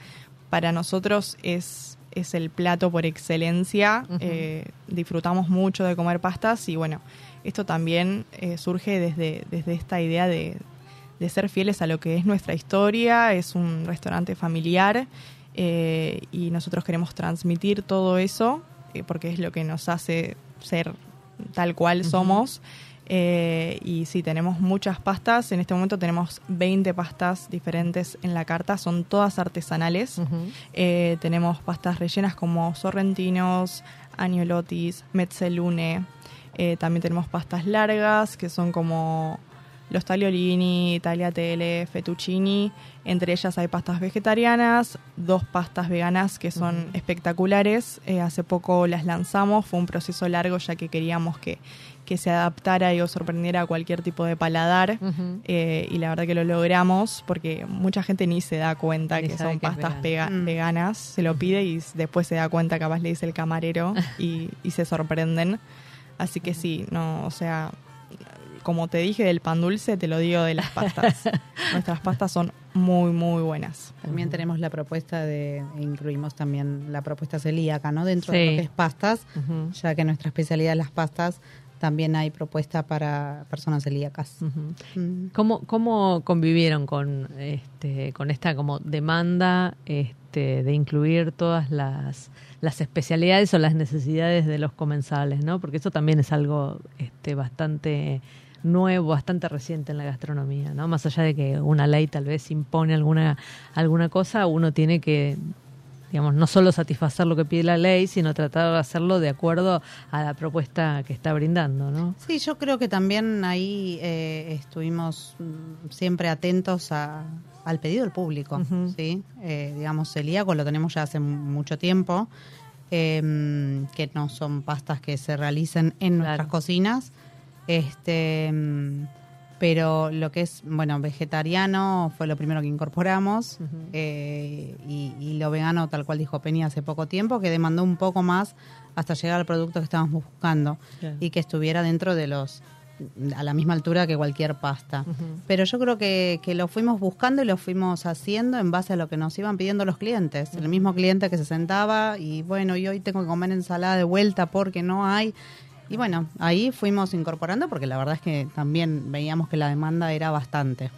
B: Para nosotros es, es el plato por excelencia. Eh, disfrutamos mucho de comer pastas y bueno, esto también eh, surge desde, desde esta idea de, de ser fieles a lo que es nuestra historia. Es un restaurante familiar eh, y nosotros queremos transmitir todo eso porque es lo que nos hace ser tal cual somos. Eh, y sí, tenemos muchas pastas. En este momento tenemos 20 pastas diferentes en la carta. Son todas artesanales. Eh, tenemos pastas rellenas como sorrentinos, agnolotis, mezzalune. Eh, también tenemos pastas largas que son como los tagliolini, tagliatelle, fettuccini. Entre ellas hay pastas vegetarianas, dos pastas veganas que son espectaculares. Eh, hace poco las lanzamos, fue un proceso largo ya que queríamos que, que se adaptara y o sorprendiera a cualquier tipo de paladar. Eh, y la verdad que lo logramos porque mucha gente ni se da cuenta
A: Ni
B: que son
A: que
B: pastas pega-
C: Mm.
B: veganas, se lo pide y después se da cuenta, capaz le dice el camarero y, y se sorprenden. Así que sí, no, o sea, como te dije del pan dulce, te lo digo de las pastas. Nuestras pastas son muy, muy buenas.
C: También tenemos la propuesta de, incluimos también la propuesta celíaca, ¿no? Dentro
A: Sí.
C: de lo que es pastas, ya que nuestra especialidad es las pastas, también hay propuesta para personas celíacas. Mm.
A: ¿Cómo, cómo convivieron con este con esta como demanda este, de incluir todas las, las especialidades o las necesidades de los comensales, ¿no? Porque eso también es algo este, bastante nuevo, bastante reciente en la gastronomía, ¿no? Más allá de que una ley tal vez impone alguna alguna cosa, uno tiene que digamos, no solo satisfacer lo que pide la ley, sino tratar de hacerlo de acuerdo a la propuesta que está brindando, ¿no?
C: Sí, yo creo que también ahí eh, estuvimos mm, siempre atentos a- al pedido del público. ¿sí? Eh, digamos, celíaco lo tenemos ya hace mu- mucho tiempo, em, que no son pastas que se realicen en nuestras cocinas, este, mm, pero lo que es, bueno, vegetariano fue lo primero que incorporamos, eh, y, y lo vegano, tal cual dijo Penny hace poco tiempo, que demandó un poco más hasta llegar al producto que estábamos buscando y que estuviera dentro de los a la misma altura que cualquier pasta. Pero yo creo que, que lo fuimos buscando y lo fuimos haciendo en base a lo que nos iban pidiendo los clientes. El mismo cliente que se sentaba y bueno, y hoy tengo que comer ensalada de vuelta porque no hay. Y bueno, ahí fuimos incorporando porque la verdad es que también veíamos que la demanda era bastante.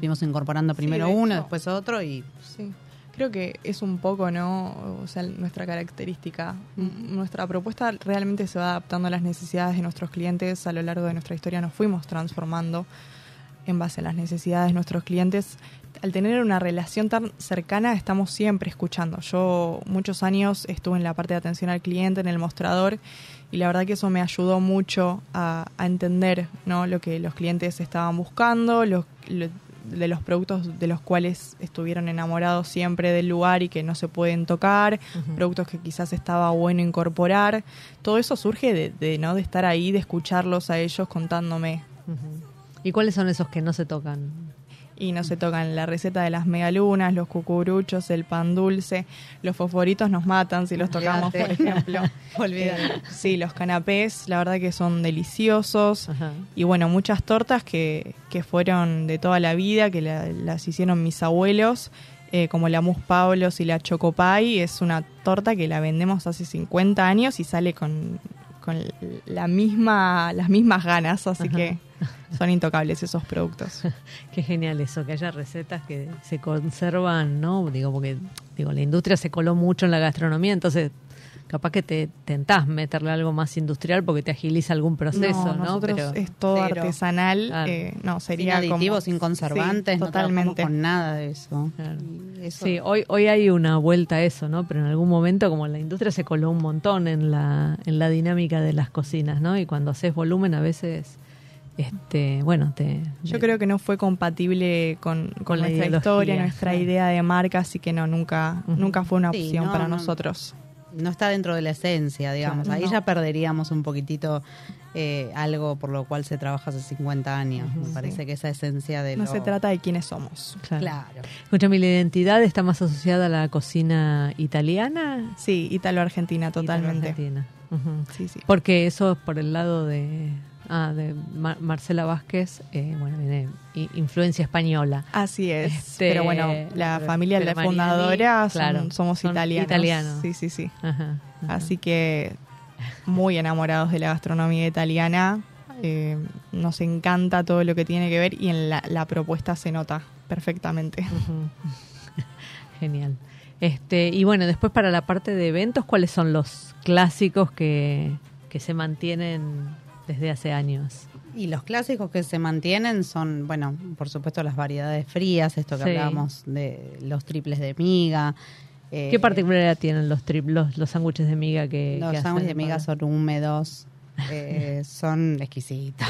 C: Fuimos incorporando primero
B: de
C: uno,
B: hecho-
C: después otro y
B: Sí. Creo que es un poco, ¿no? O sea, nuestra característica. Nuestra propuesta realmente se va adaptando a las necesidades de nuestros clientes. A lo largo de nuestra historia nos fuimos transformando. en base a las necesidades de nuestros clientes. Al tener una relación tan cercana, estamos siempre escuchando. Yo muchos años estuve en la parte de atención al cliente, en el mostrador, y la verdad que eso me ayudó mucho a, a entender ¿no? lo que los clientes estaban buscando, los, lo- de los productos de los cuales estuvieron enamorados siempre del lugar y que no se pueden tocar, productos que quizás estaba bueno incorporar. Todo eso surge de, de, ¿no? de estar ahí, de escucharlos a ellos contándome.
A: ¿Y cuáles son esos que no se tocan?
B: Y no se tocan la receta de las medialunas, los cucuruchos, el pan dulce. Los fosforitos nos matan si los tocamos, por ejemplo.
C: Olvídate.
B: Eh, sí, los canapés, la verdad que son deliciosos.
A: Ajá.
B: Y bueno, muchas tortas que, que fueron de toda la vida, que la- las hicieron mis abuelos, eh, como la Mus Pablos y la Chocopay. Es una torta que la vendemos hace 50 años y sale con, con la misma, las mismas ganas, así
A: Ajá.
B: que son intocables esos productos.
A: Qué genial eso, que haya recetas que se conservan, ¿no? Digo, porque digo, la industria se coló mucho en la gastronomía, entonces capaz que te tentás meterle algo más industrial porque te agiliza algún proceso, ¿no?
B: nosotros
A: Pero-
B: es todo
C: Cero.
B: artesanal,
A: Claro.
B: eh, no,
C: Sin
B: sería
C: aditivos,
B: como-
C: sin conservantes,
B: Sí,
C: no
B: totalmente.
C: con nada de eso.
A: Claro.
C: Eso-
A: Sí, hoy, hoy hay una vuelta a eso, ¿no? Pero en algún momento, como la industria se coló un montón en la, en la dinámica de las cocinas, ¿no? Y cuando haces volumen a veces, este, bueno, te...
B: Yo creo que no fue compatible con, con,
A: Con la
B: nuestra historia, nuestra idea de marca, así que no, nunca, nunca fue una
C: Sí,
B: opción
C: no,
B: para
C: no.
B: nosotros.
C: no está dentro de la esencia, digamos.
B: Claro,
C: Ahí
B: no.
C: ya perderíamos un poquitito eh, algo por lo cual se trabaja hace 50 años. Me parece que esa esencia de
B: No
C: lo-
B: se trata de quiénes somos.
A: Claro.
C: Claro.
A: Escúchame, ¿la identidad está más asociada a la cocina italiana?
B: Sí, Ítalo-Argentina, totalmente.
A: Italo-argentina. Ujú.
B: Sí, sí.
A: Porque eso es por el lado de, ah, de Mar- Marcela Vázquez, eh, bueno, viene influencia española.
B: Así es.
A: Este,
B: pero bueno, la familia, la
A: Mariani,
B: fundadora, son-
A: claro,
B: somos
A: son
B: italianos.
A: italianos.
B: Sí, sí, sí.
A: Ajá, ajá.
B: Así que muy enamorados de la gastronomía italiana. Eh, nos encanta todo lo que tiene que ver y en la, la propuesta se nota perfectamente.
A: Genial. Este, y bueno, después para la parte de eventos, ¿cuáles son los clásicos que, que se mantienen desde hace años?
C: Y los clásicos que se mantienen son, bueno, por supuesto las variedades frías, esto que
A: Sí.
C: hablábamos de los triples de miga. eh,
A: ¿Qué particularidad tienen los los, los sándwiches de miga que,
C: Los sándwiches de miga son húmedos, eh, son exquisitos.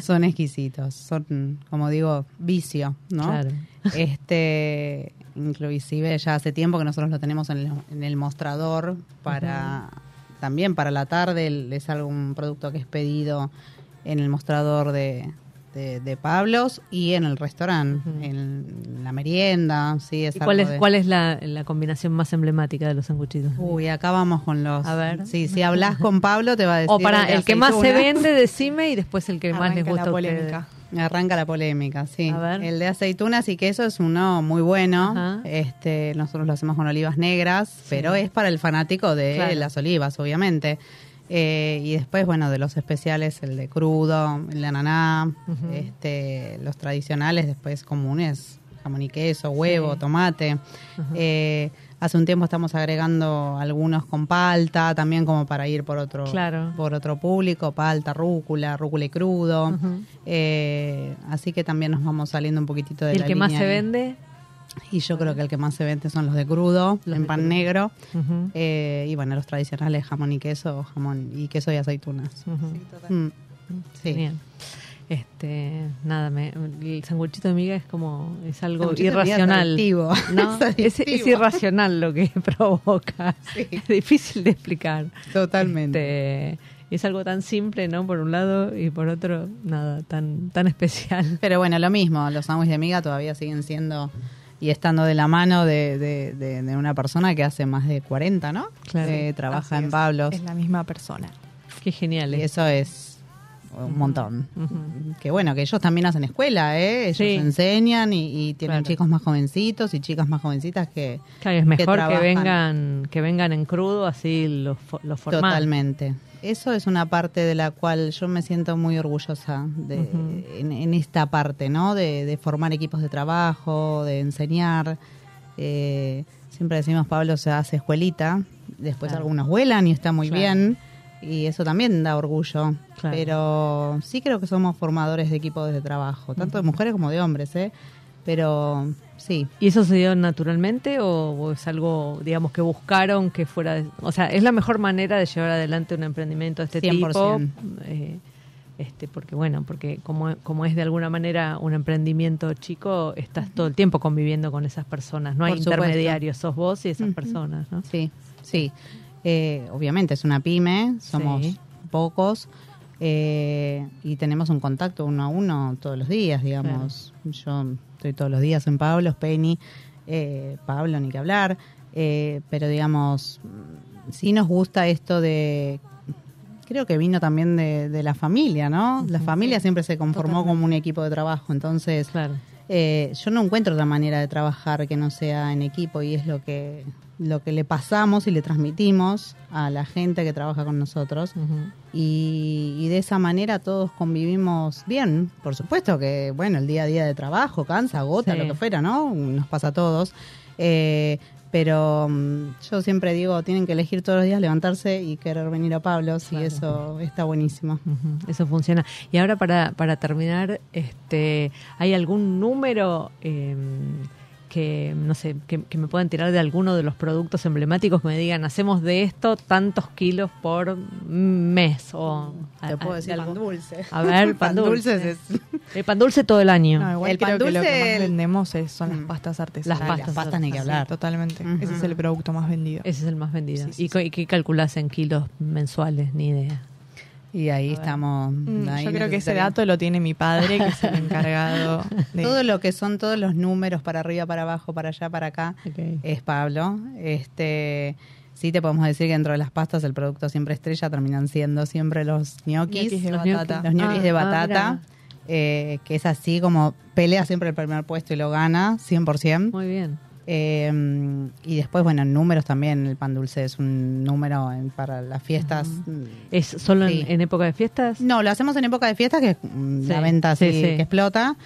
C: son exquisitos, son, como digo, vicio, ¿no?
A: Claro.
C: Este, inclusive ya hace tiempo que nosotros lo tenemos en el, en el mostrador para también para la tarde es algún producto que es pedido en el mostrador de, de, de Pablos y en el restaurante, en la merienda, sí, es
A: ¿Y cuál es,
C: de-
A: cuál es la, la combinación más emblemática de los sanguchitos?
C: Uy, acá vamos con los.
A: A ver.
C: Sí, si hablas con Pablo te va a decir.
A: o para el que más se vende, decime, y después el que más les gusta
B: la
A: a
B: polémica.
C: Arranca la polémica, sí.
A: A ver.
C: El de aceitunas y queso es uno muy bueno.
A: Ajá.
C: Este, nosotros lo hacemos con olivas negras, pero es para el fanático de
A: Claro.
C: las olivas, obviamente. Eh, y después, bueno, de los especiales, el de crudo, el de ananá, este, los tradicionales, después comunes, jamón y queso, huevo,
A: Sí.
C: tomate. Eh, hace un tiempo estamos agregando algunos con palta, también como para ir por otro,
A: Claro.
C: por otro público, palta, rúcula, rúcula y crudo. Eh, así que también nos vamos saliendo un poquitito de
A: ¿Y el
C: la
A: que más se
C: ahí.
A: vende?
C: Y yo creo que el que más se vende son los de crudo,
A: Los
C: en
A: de
C: pan
A: crudo.
C: negro. Eh, y bueno, los tradicionales jamón y queso, jamón y queso y aceitunas.
A: Ujú.
C: Mm, sí.
A: Genial. Este, nada, me, el sanguchito de miga es como, es algo
C: es
A: irracional. ¿no?
C: Es
A: es, es
C: adictivo.
A: irracional lo que provoca.
C: Sí.
A: Es difícil de explicar.
C: Totalmente.
A: Este, es algo tan simple, ¿no? Por un lado, y por otro, nada, tan, tan especial.
C: Pero bueno, lo mismo, los sándwiches de miga todavía siguen siendo y estando de la mano de, de- de- de una persona que hace más de 40, ¿no?
A: Claro.
C: Eh, trabaja
B: Así
C: en. Pablos.
B: Es la misma persona.
A: Qué genial.
C: Y
A: es.
C: eso es un montón.
A: Ujú.
C: Que bueno, que ellos también hacen escuela, ¿eh? Ellos
A: Sí.
C: enseñan y, y tienen
A: Claro.
C: chicos más jovencitos y chicas más jovencitas que...
A: Claro, es mejor que, vengan que vengan en crudo, así los, fo- los formás.
C: Totalmente. Eso es una parte de la cual yo me siento muy orgullosa de, en, en esta parte, ¿no? De, de formar equipos de trabajo, de enseñar. Eh, siempre decimos, Pablo se hace escuelita, después
A: Claro.
C: algunos vuelan y está muy
A: Claro.
C: bien, y eso también da orgullo.
A: Claro.
C: Pero sí creo que somos formadores de equipos de trabajo, tanto de mujeres como de hombres, ¿eh? Pero sí,
A: ¿Y eso se dio naturalmente o, es algo, digamos, que buscaron que fuera... de- o sea, ¿es la mejor manera de llevar adelante un emprendimiento de este
C: 100%.
A: tipo? Eh, este, porque, bueno, porque como, como es de alguna manera un emprendimiento chico, estás todo el tiempo conviviendo con esas personas. No hay
C: Por supuesto.
A: intermediarios, sos vos y esas personas, ¿no?
C: Sí, sí. Eh, obviamente es una pyme, somos
A: Sí.
C: pocos eh, y tenemos un contacto uno a uno todos los días, digamos. Yo estoy todos los días en Pablo, Penny, eh, Pablo, ni que hablar, eh, pero digamos, mm, sí nos gusta esto de... Creo que vino también de, de la familia, ¿no? La familia siempre se conformó como un equipo de trabajo, entonces
A: Claro.
C: Eh, yo no encuentro otra manera de trabajar que no sea en equipo y es lo que lo que le pasamos y le transmitimos a la gente que trabaja con nosotros y, y de esa manera todos convivimos bien. Por supuesto que, bueno, el día a día de trabajo cansa, agota,
A: Sí.
C: lo que fuera, ¿no? Nos pasa a todos. Eh, pero mm, yo siempre digo, tienen que elegir todos los días levantarse y querer venir a Pablo, y
A: Claro.
C: eso está buenísimo.
A: Eso funciona. Y ahora para, para terminar, este, ¿hay algún número eh, que, no sé, que, que me puedan tirar de alguno de los productos emblemáticos que me digan, hacemos de esto tantos kilos por mes? O,
C: Te
A: a-
C: puedo
A: a-
C: decir
A: de
C: pan dulce.
A: A ver, pan,
C: Pan
A: dulce.
C: dulces es-
A: El pan dulce todo el año.
B: No, igual
C: El
B: creo
C: pan
B: que lo que más vendemos es- son las
C: Mm.
B: pastas artesanales.
A: Las pastas
C: Las pastas ni que
B: Sí,
C: hablar.
B: totalmente. Ese es el producto más vendido.
A: Ese es el más vendido.
B: Sí, sí,
A: ¿Y, y qué calculás en kilos mensuales? Ni idea.
C: Y ahí estamos.
B: Mm,
C: ahí
B: Yo creo que ese dato lo tiene mi padre, que es el encargado de...
C: Todo lo que son todos los números para arriba, para abajo, para allá, para acá, es Pablo. Este, sí te podemos decir que dentro de las pastas el producto siempre estrella terminan siendo siempre los ñoquis,
B: Ñoquis de
C: los
B: batata.
C: los ñoquis
A: Ah,
C: de
A: ah,
C: batata,
A: mira.
C: eh, que es así como pelea siempre el primer puesto y lo gana 100%.
A: Muy bien.
C: Eh, y después, bueno, en números también, el pan dulce es un número en- para las fiestas.
A: ¿Es solo en-
C: Sí.
A: en, época de fiestas?
C: No, lo hacemos en época de fiesta, que es mm,
A: Sí,
C: la venta así
A: sí, sí.
C: que explota.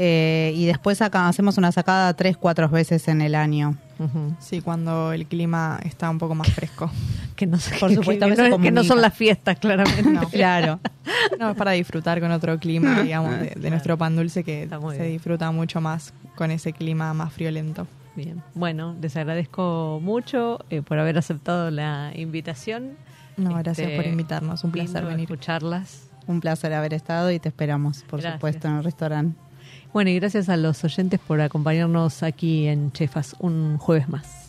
C: Eh, y después acá hacemos una sacada tres, cuatro veces en el año.
B: Sí, cuando el clima está un poco más fresco.
A: Que no, sé-
C: Por supuesto, a
A: que,
C: veces
A: no, que no son las fiestas, claramente.
B: No.
C: Claro.
B: No, es para disfrutar con otro clima, digamos, de, de nuestro pan dulce que se
A: bien.
B: disfruta mucho más con ese clima más friolento.
A: Bien. Bueno, les agradezco mucho eh, por haber aceptado la invitación.
B: No, gracias
A: Este,
B: por invitarnos, un placer venir.
A: escucharlas.
C: Un placer haber estado y te esperamos, por
A: Gracias.
C: supuesto, en el restaurante.
A: Bueno, y gracias a los oyentes por acompañarnos aquí en Chefas un jueves más.